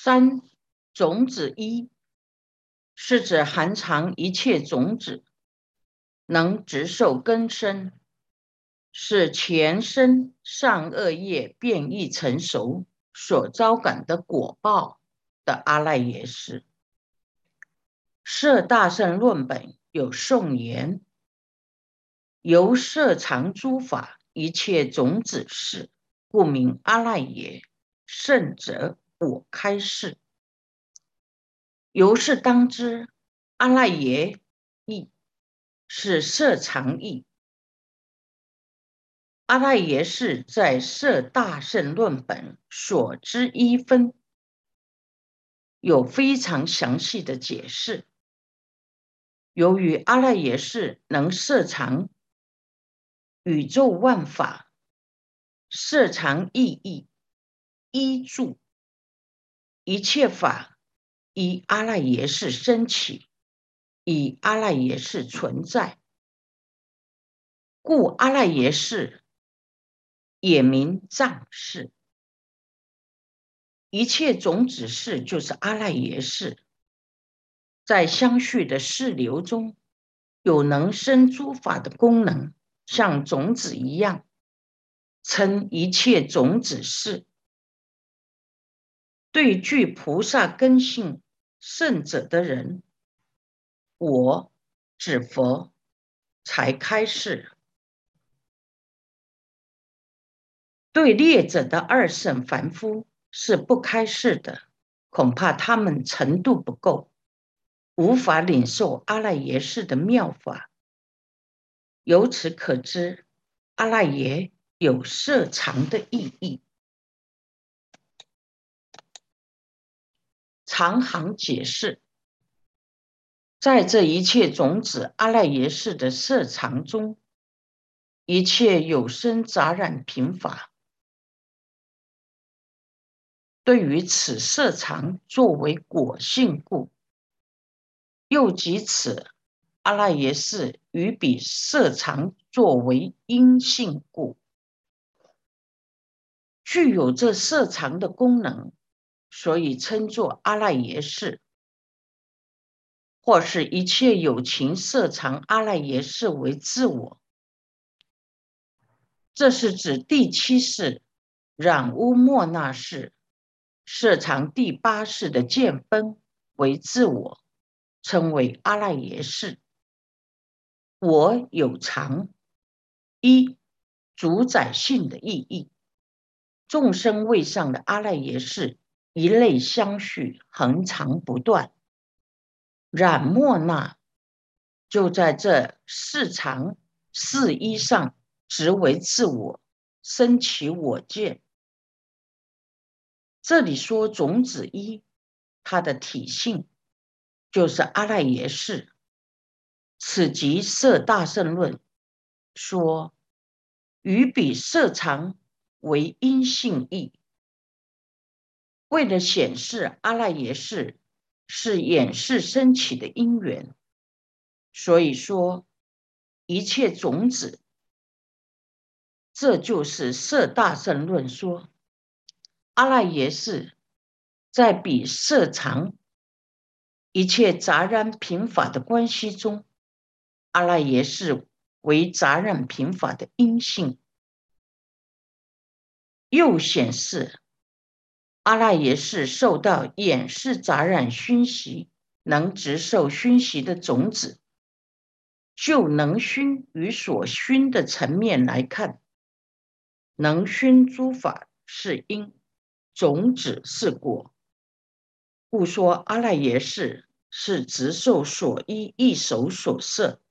三种子一，是指含藏一切种子，能直受根生，是前生善恶业变异成熟所招感的果报的阿赖耶识。《摄大圣论本》有颂言：由摄藏诸法一切种子事，故名阿赖耶。圣者。我开示，由是当知，阿赖耶意是色常意。阿赖耶是在色大圣论本所知一分，有非常详细的解释。由于阿赖耶是能摄藏宇宙万法，摄藏意义依住。一切法以阿赖耶识升起，以阿赖耶识存在，故阿赖耶识也名藏识。一切种子识就是阿赖耶识，在相续的世流中有能生诸法的功能，像种子一样，称一切种子识。对具菩萨根性圣者的人，我指佛才开示；对劣者的二圣凡夫是不开示的，恐怕他们程度不够，无法领受阿赖耶识的妙法。由此可知，阿赖耶有色藏的意义。长行解释，在这一切种子阿赖耶识的色藏中，一切有生杂染贫乏，对于此色藏作为果性故，又即此阿赖耶识与彼色藏作为因性故，具有这色藏的功能。所以称作阿赖耶识，或是一切有情色藏阿赖耶识为自我。这是指第七世染污莫那世色藏第八世的见分为自我，称为阿赖耶识。我有常一主宰性的意义，众生位上的阿赖耶识。一类相续，恒长不断。染莫那就在这四常四一上，直为自我生起我见。这里说种子一，它的体性就是阿赖耶识。此即色大圣论说，与彼色常为阴性义。为了显示阿赖耶识是演示升起的因缘，所以说一切种子，这就是色大圣论说阿赖耶识在比色常一切杂染品法的关系中，阿赖耶识为杂染品法的阴性，又显示。阿赖耶识受到眼视杂染熏习，能直受熏习的种子，就能熏与所熏的层面来看，能熏诸法是因，种子是果。故说阿赖耶识是直受所依一手所摄，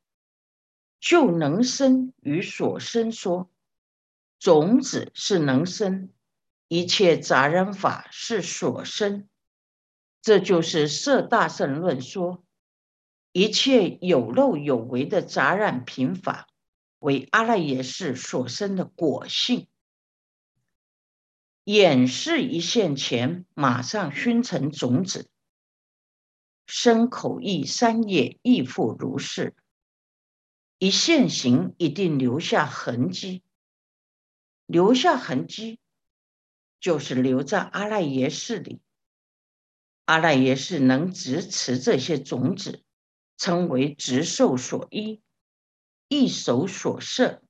就能生与所生说，种子是能生。一切杂染法是所生，这就是色大圣论说，一切有漏有为的杂染品法，为阿赖耶识所生的果性。眼视一现前，马上熏成种子，身口意三业亦复如是。一现行一定留下痕迹，留下痕迹。就是留在阿赖耶识里，阿赖耶识能执持这些种子，称为执受所依，一手所摄。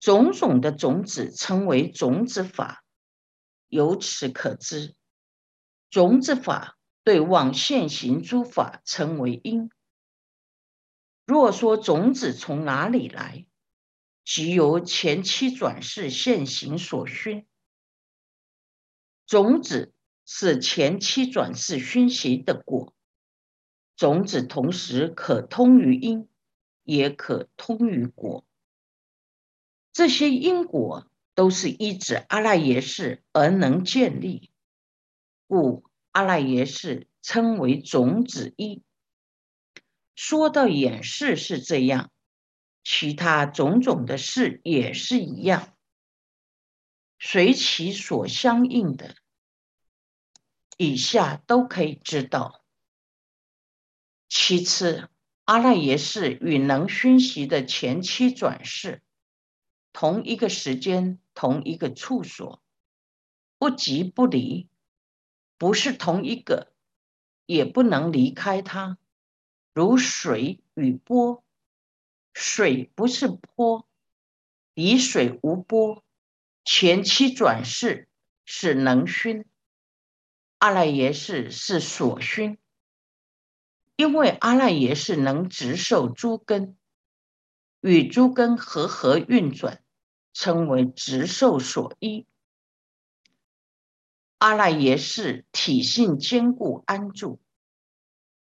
种种的种子称为种子法。由此可知，种子法对望现行诸法称为因。若说种子从哪里来，即由前期转世现行所熏。种子是前期转世熏习的果。种子同时可通于因，也可通于果。这些因果。都是依止阿赖耶识而能建立，故阿赖耶识称为种子一。说到演示是这样，其他种种的事也是一样，随其所相应的，以下都可以知道。其次，阿赖耶识与能熏习的前期转世。同一个时间，同一个处所，不即不离，不是同一个，也不能离开它。如水与波，水不是波，离水无波。前期转世是能熏，阿赖耶识是所熏，因为阿赖耶识能直受诸根，与诸根和合运转。称为直受所依，阿赖耶识体性坚固安住，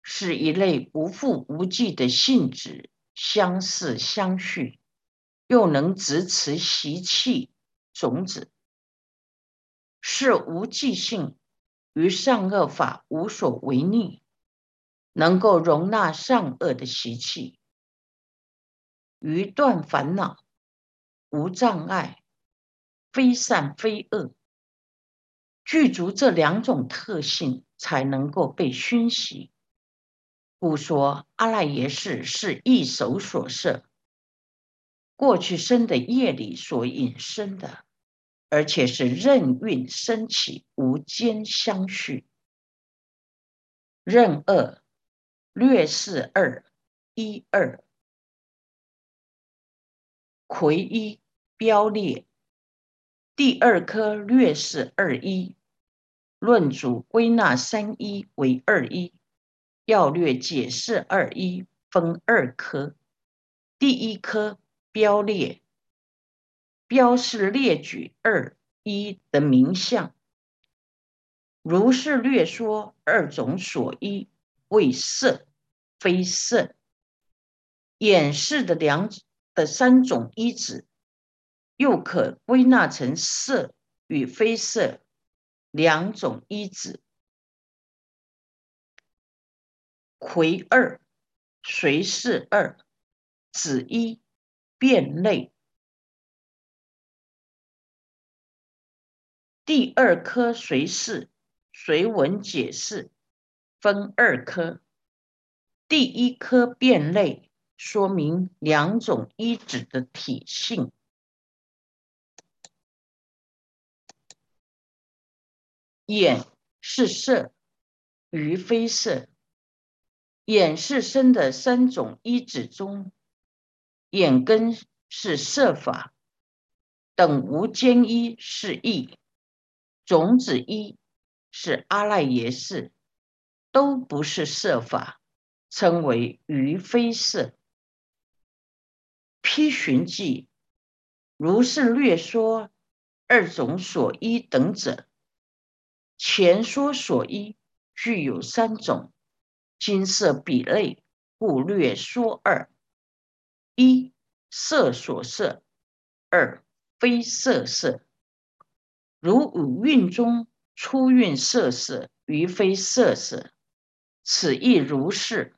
是一类无复无际的性质，相似相续，又能直持习气种子，是无记性，于善恶法无所违逆，能够容纳善恶的习气，于断烦恼。无障碍，非善非恶，具足这两种特性，才能够被熏习。故说阿赖耶识是一手所摄，过去生的业力所引生的，而且是任运升起，无间相续。任二略示二一二。魁一标列，第二颗略是二一，论主归纳三一为二一，要略解释二一分二颗。第一颗标列，标示列举二一的名相，如是略说二种所依为色，非色，演示的两。的三种依止，又可归纳成色与非色两种依止。魁二随是二子一变类。第二颗随事随文解释分二颗，第一颗变类。说明两种一指的体性，眼是色，鱼非色。眼是生的三种一指中，眼根是色法，等无间一是意，种子一是阿赖耶识，都不是色法，称为于非色。批寻记，如是略说二种所依等者。前说所依具有三种，金色比类，故略说二：一色所色，二非色色。如五蕴中出蕴色色，于非色色，此亦如是。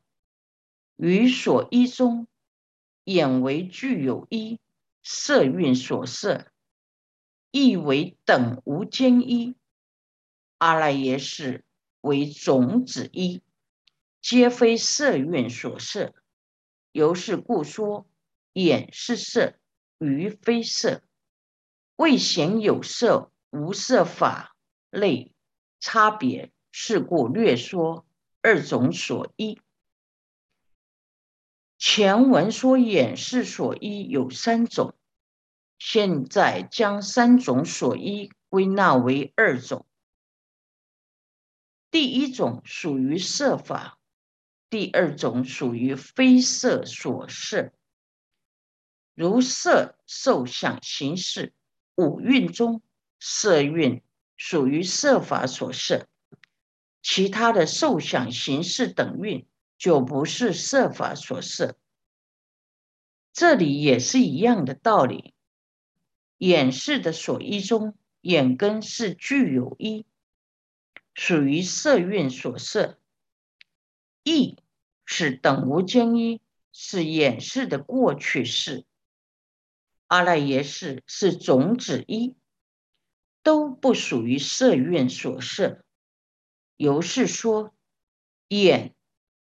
于所依中。眼为具有一色蕴所摄，亦为等无间一；阿赖耶识为种子一，皆非色蕴所摄。由是故说，眼是色，于非色，未显有色无色法类差别，是故略说二种所依。前文说眼视所依有三种，现在将三种所依归纳为二种。第一种属于色法，第二种属于非色所摄。如色受想行识五蕴中，色蕴属于色法所摄，其他的受想行识等蕴就不是色法所摄。这里也是一样的道理，眼视的所依中，眼根是具有一。属于色蕴所摄，意是等无间一，是演示的过去式。阿赖耶识是种子一，都不属于色蕴所摄。由是说，眼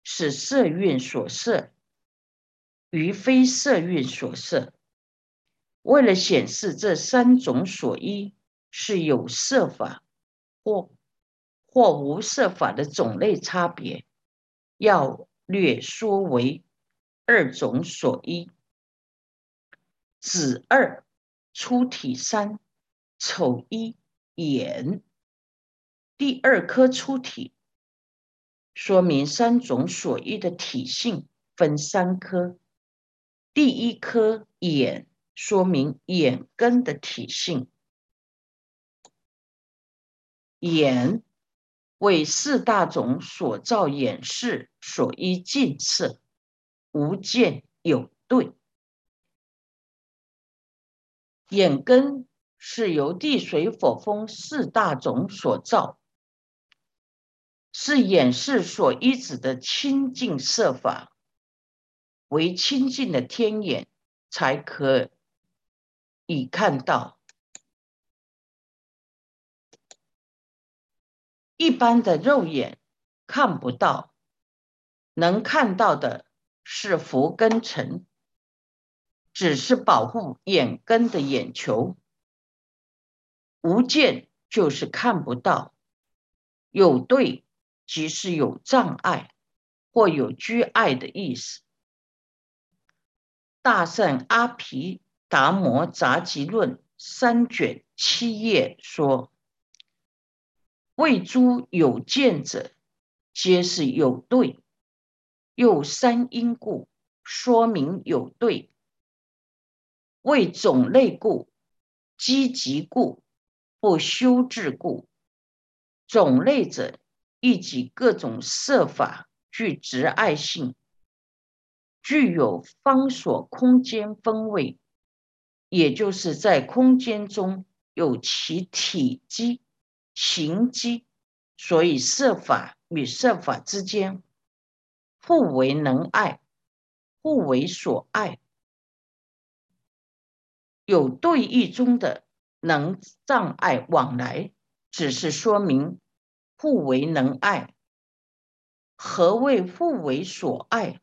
是色蕴所摄，于非色蕴所摄。为了显示这三种所依是有色法或。或无色法的种类差别，要略说为二种所依：子二、出体三、丑一、眼。第二颗出体，说明三种所依的体性分三颗。第一颗眼，说明眼根的体性，眼。为四大种所造眼视所依近次，无见有对。眼根是由地水火风四大种所造，是眼视所依止的清净色法，为清净的天眼才可以看到。一般的肉眼看不到，能看到的是福根尘，只是保护眼根的眼球。无见就是看不到，有对即是有障碍或有居碍的意思。大圣阿毗达摩杂集论三卷七页说。为诸有见者，皆是有对，又三因故，说明有对。为种类故，积极故，不修治故。种类者，亦即各种色法具执爱性，具有方所空间分位，也就是在空间中有其体积。形积，所以色法与色法之间互为能爱，互为所爱，有对弈中的能障碍往来，只是说明互为能爱。何谓互为所爱？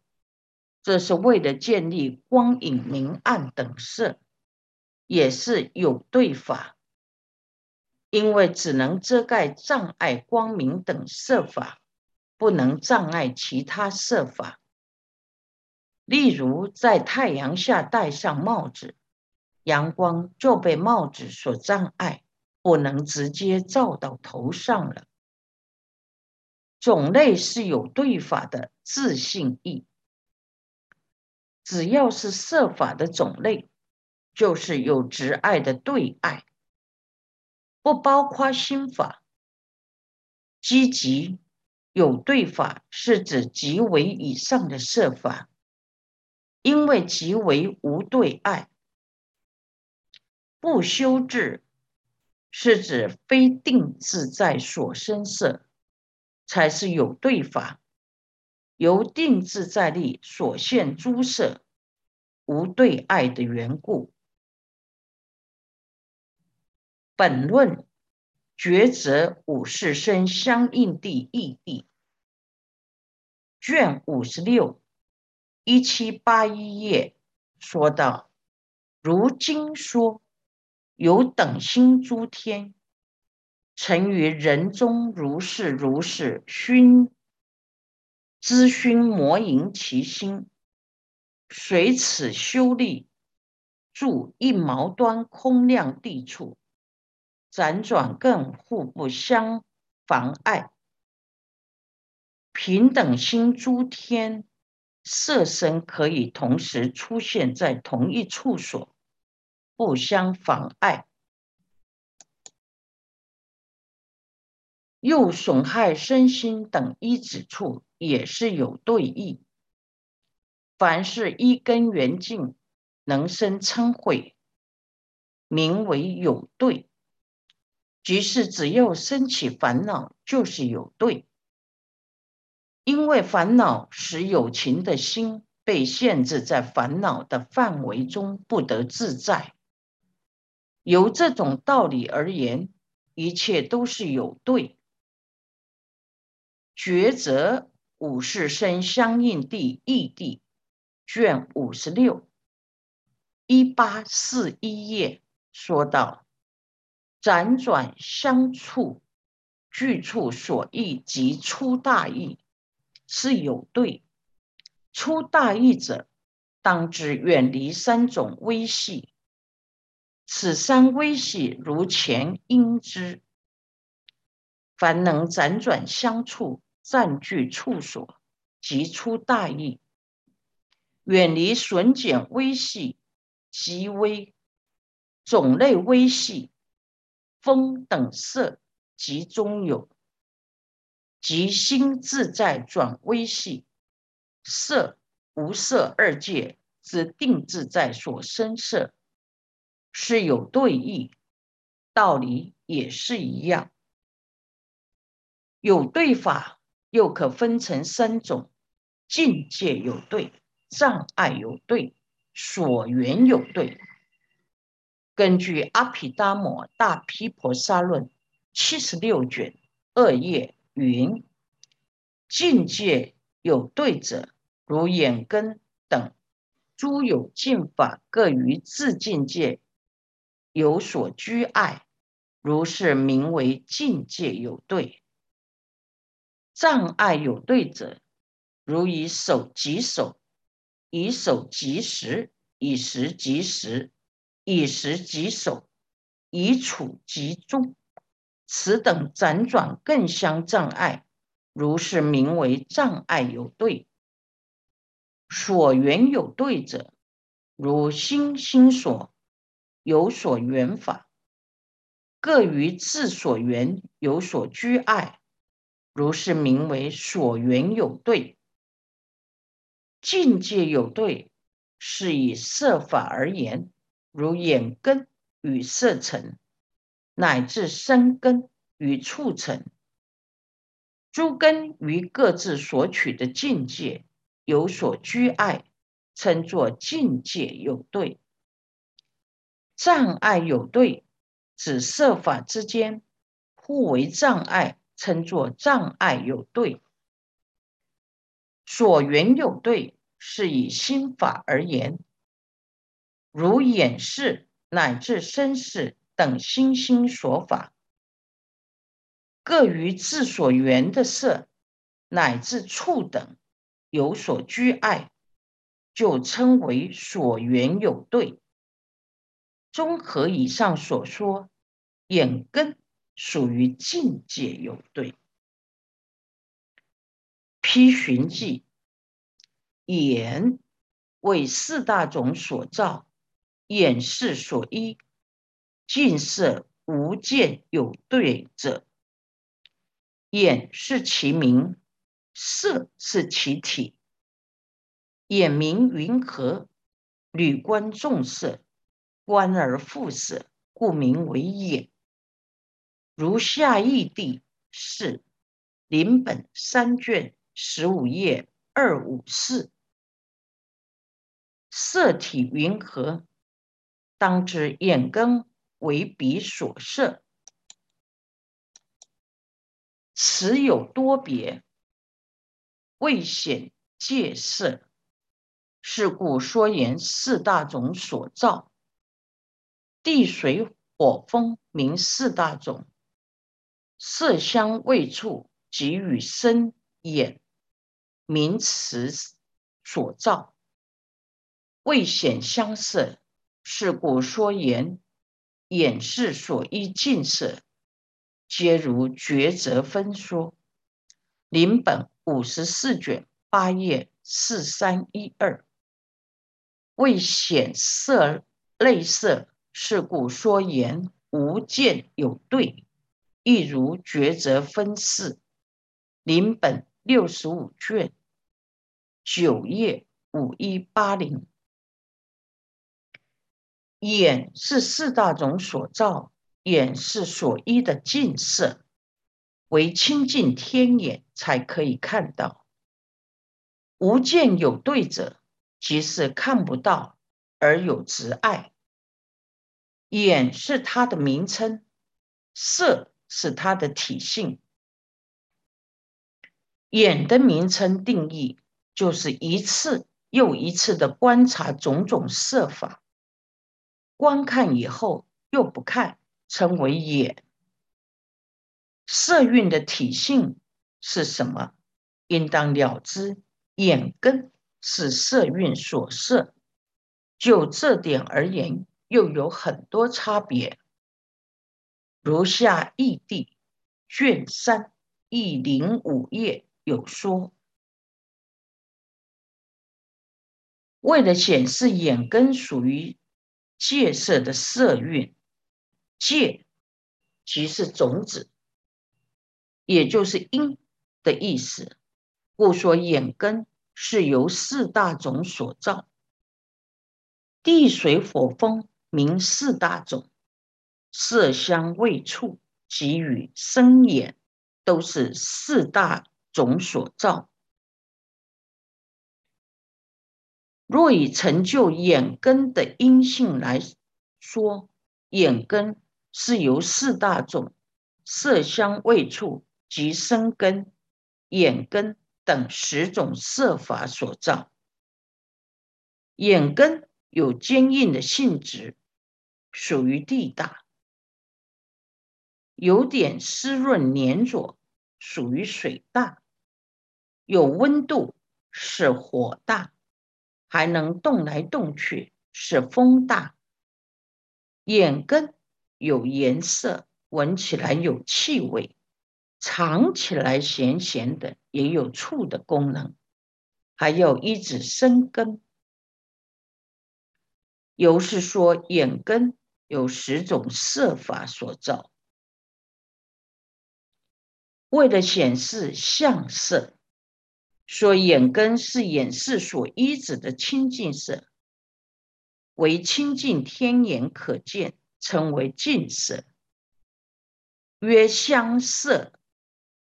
这是为了建立光影明暗等色，也是有对法。因为只能遮盖障碍光明等色法，不能障碍其他色法。例如，在太阳下戴上帽子，阳光就被帽子所障碍，不能直接照到头上了。种类是有对法的自信意，只要是色法的种类，就是有执爱的对爱。不包括心法，积极有对法是指极为以上的设法，因为极为无对爱。不修治是指非定自在所生色，才是有对法，由定自在力所现诸色无对爱的缘故。本论抉择五世生相应地义地卷五十六一七八一页说道：如今说有等心诸天，成于人中如是如是熏，知熏魔淫其心，随此修利，住一毛端空亮地处，辗转更互不相妨碍。平等心诸天色身可以同时出现在同一处所，不相妨碍。又损害身心等一指处，也是有对意。凡是一根缘尽，能生嗔恚，名为有对。即是只要升起烦恼，就是有对。因为烦恼使有情的心被限制在烦恼的范围中，不得自在。由这种道理而言，一切都是有对。抉择五世生相应地异地卷五十六一八四一页说道：辗转相处，具处所异即出大意，是有对。出大意者，当知远离三种微细。此三微细，如前应知。凡能辗转相处。占据处所，即出大意；远离损减微细，极微种类微细，风等色即中有，即心自在转微细，色无色二界之定自在所生色，是有对义，道理也是一样，有对法。又可分成三种：境界有对，障碍有对，所缘有对。根据《阿毗达摩大毗婆沙论》七十六卷二页云：境界有对者，如眼根等诸有境法，各于自境界有所居碍，如是名为境界有对。障碍有对者，如以手及手，以手及时，以时及时，以时及手，以处及中，此等辗转更相障碍，如是名为障碍有对。所缘有对者，如心心所有所缘法，各于自所缘有所居碍。如是名为所缘有对，境界有对，是以色法而言，如眼根与色尘，乃至身根与触尘，诸根于各自所取的境界有所居碍，称作境界有对。障碍有对，指色法之间互为障碍。称作障碍有对，所缘有对，是以心法而言，如眼视乃至身视等心心所法，各于自所缘的色乃至触等有所居碍，就称为所缘有对。综合以上所说，眼根。属于境界有对，批寻记，眼为四大种所造，眼视所依，近色无见有对者，眼是其名，色是其体，眼名云何？屡观众色，观而复色，故名为眼。如下义地是临本三卷十五页二五四，色体云何？当知眼根为彼所摄，此有多别，未显界色。是故说言四大种所造，地水火风名四大种。色香味触即与身眼名词所造，未显相色，是故说言眼是所依近色，皆如抉择分说。临本五十四卷八页四三一二，未显色类色，是故说言无见有对，亦如抉择分四。临本六十五卷九页五一八零，眼是四大种所造，眼是所依的近色。为清净天眼才可以看到，无见有对者，即是看不到而有执爱。眼是它的名称，色是它的体性。眼的名称定义，就是一次又一次的观察种种色法，观看以后又不看，称为眼。色蕴的体性是什么？应当了知，眼根是色蕴所摄。就这点而言，又有很多差别。如下义地卷三一零五页有说：为了显示眼根属于戒色的色蕴，戒即是种子。也就是因的意思，故说眼根是由四大种所造。地水火风名四大种，色香味触及与声眼都是四大种所造。若以成就眼根的因性来说，眼根是由四大种色香味触。及生根、眼根等十种色法所造。眼根有坚硬的性质，属于地大；有点湿润黏着，属于水大；有温度，是火大；还能动来动去，是风大。眼根有颜色，闻起来有气味。尝起来咸咸的，也有醋的功能，还有一指生根。由是说，眼根有十种色法所造，为了显示相色，说眼根是眼视所依止的清净色，为清净天眼可见，称为净色，曰相色。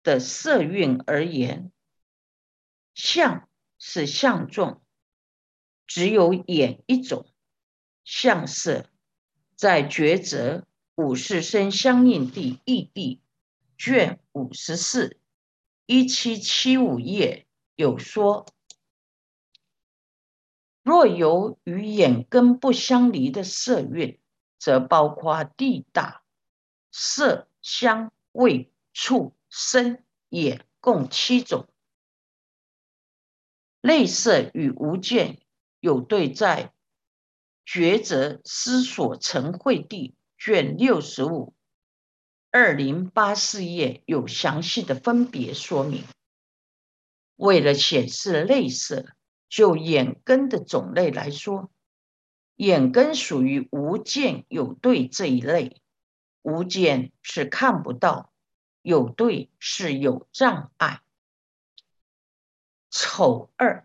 的色蕴而言，相是相状，只有眼一种相色，在抉择五世生相应地异地卷五十四一七七五页有说：若有与眼根不相离的色蕴，则包括地大、色、香、味、触。身也共七种，类色与无见有对，在抉择思索成会地卷六十五二零八四页有详细的分别说明。为了显示类似，就眼根的种类来说，眼根属于无见有对这一类，无见是看不到。有对是有障碍。丑二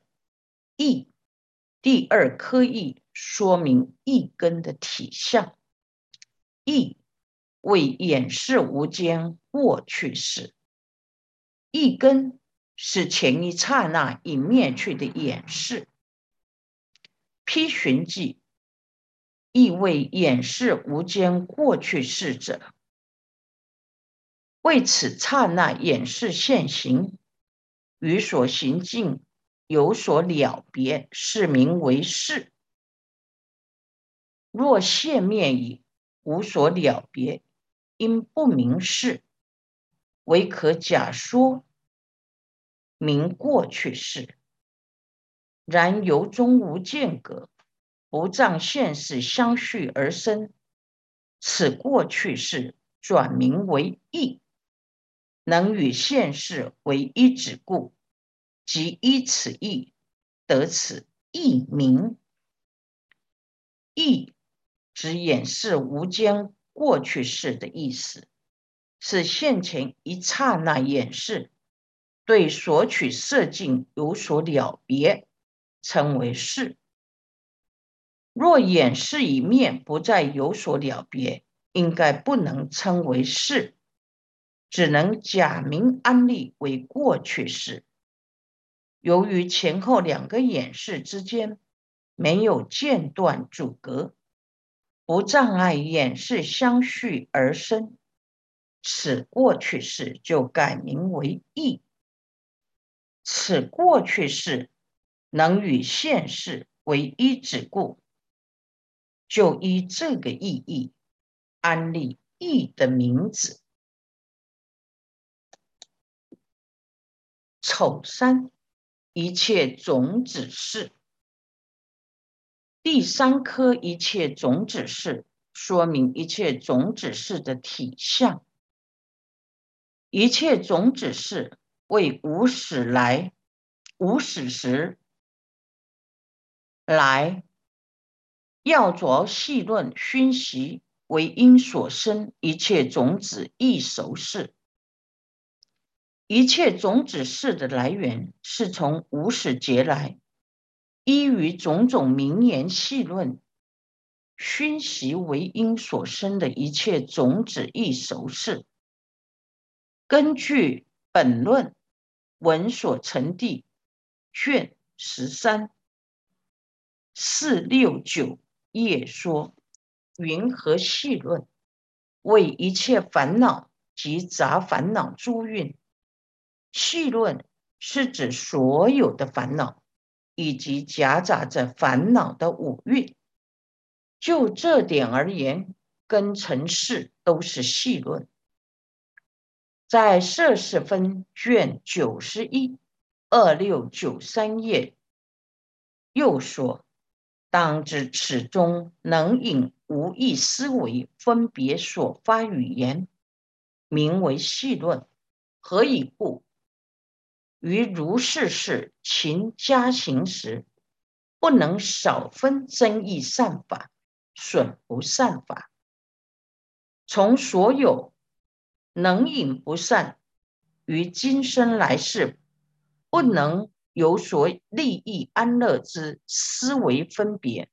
意第二科意说明一根的体相。意为掩饰无间过去式。一根是前一刹那已灭去的掩饰。批寻记意为掩饰无间过去式者。为此刹那掩饰现行，与所行境有所了别，是名为事。若现灭已，无所了别，因不明事。唯可假说，名过去式。然由中无间隔，不仗现世相续而生，此过去式转名为义，能与现世为一指故，即依此义得此义名。义指演示无间过去式的意思，是现前一刹那演示，对所取色境有所了别。称为是。若演示一面不再有所了别，应该不能称为是，只能假名安立为过去式。由于前后两个演示之间没有间断阻隔，不障碍演示相续而生，此过去式就改名为义。此过去式。能与现世为一指故，就依这个意义安立义的名字。丑三，一切种子是第三颗一切种子是，说明一切种子是的体相。一切种子是为无始来，无始时。来，要着细论熏习为因所生，一切种子亦熟事。一切种子事的来源是从无始劫来，依于种种名言细论熏习为因所生的一切种子亦熟事。根据本论文所成地卷十三。四六九页说，云何细论？为一切烦恼及杂烦恼诸运，细论是指所有的烦恼以及夹杂着烦恼的五蕴。就这点而言，跟尘世都是细论。在摄氏分卷九十一二六九三页又说。当知此中能引无意思维分别所发语言，名为细论。何以故？于如是事勤加行时，不能少分增益善法，损不善法。从所有能引不善，于今生来世不能。有所利益安乐之思维分别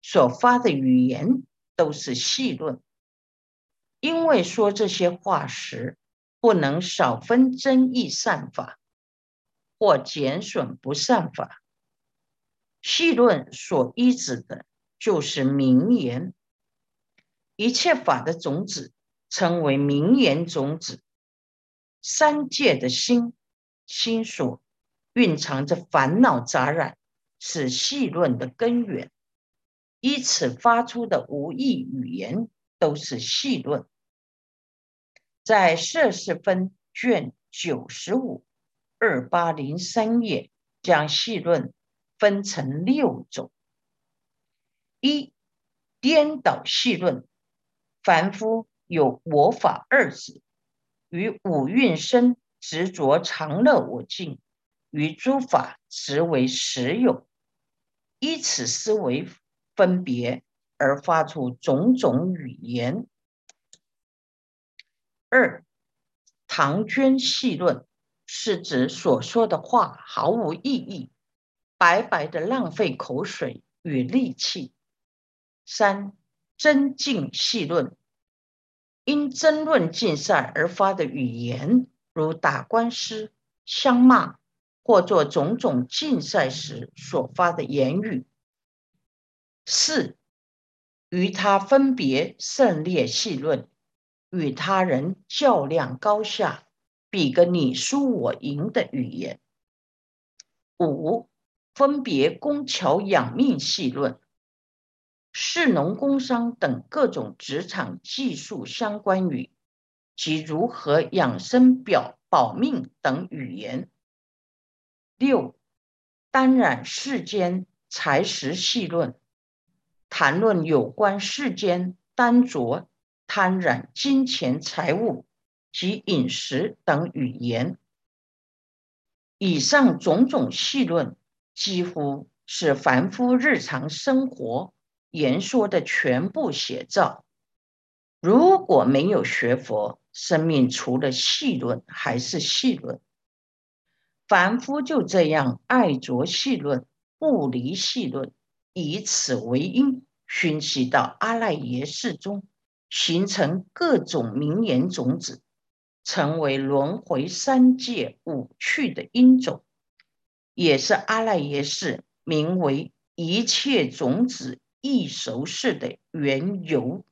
所发的语言都是细论，因为说这些话时不能少分真义善法或减损不善法。细论所依止的就是名言，一切法的种子称为名言种子，三界的心心所。蕴藏着烦恼杂染，是细论的根源。依此发出的无意语言，都是细论。在摄氏分卷九十五二八零三页，将细论分成六种：一、颠倒细论，凡夫有我法二字，与五蕴生执着常乐我净。与诸法实为实有，依此思维分别而发出种种语言。二唐娟细论是指所说的话毫无意义，白白的浪费口水与力气。三争竞细论因争论竞赛而发的语言，如打官司、相骂。或做种种竞赛时所发的言语。四，与他分别胜劣细论，与他人较量高下，比个你输我赢的语言。五，分别工巧养命细论，士农工商等各种职场技术相关语，及如何养生表保命等语言。六，当然世间财食细论，谈论有关世间单着贪染金钱财物及饮食等语言。以上种种细论，几乎是凡夫日常生活言说的全部写照。如果没有学佛，生命除了细论还是细论。凡夫就这样爱着细论，不离细论，以此为因，熏习到阿赖耶识中，形成各种名言种子，成为轮回三界五趣的因种，也是阿赖耶识名为一切种子易熟识的缘由。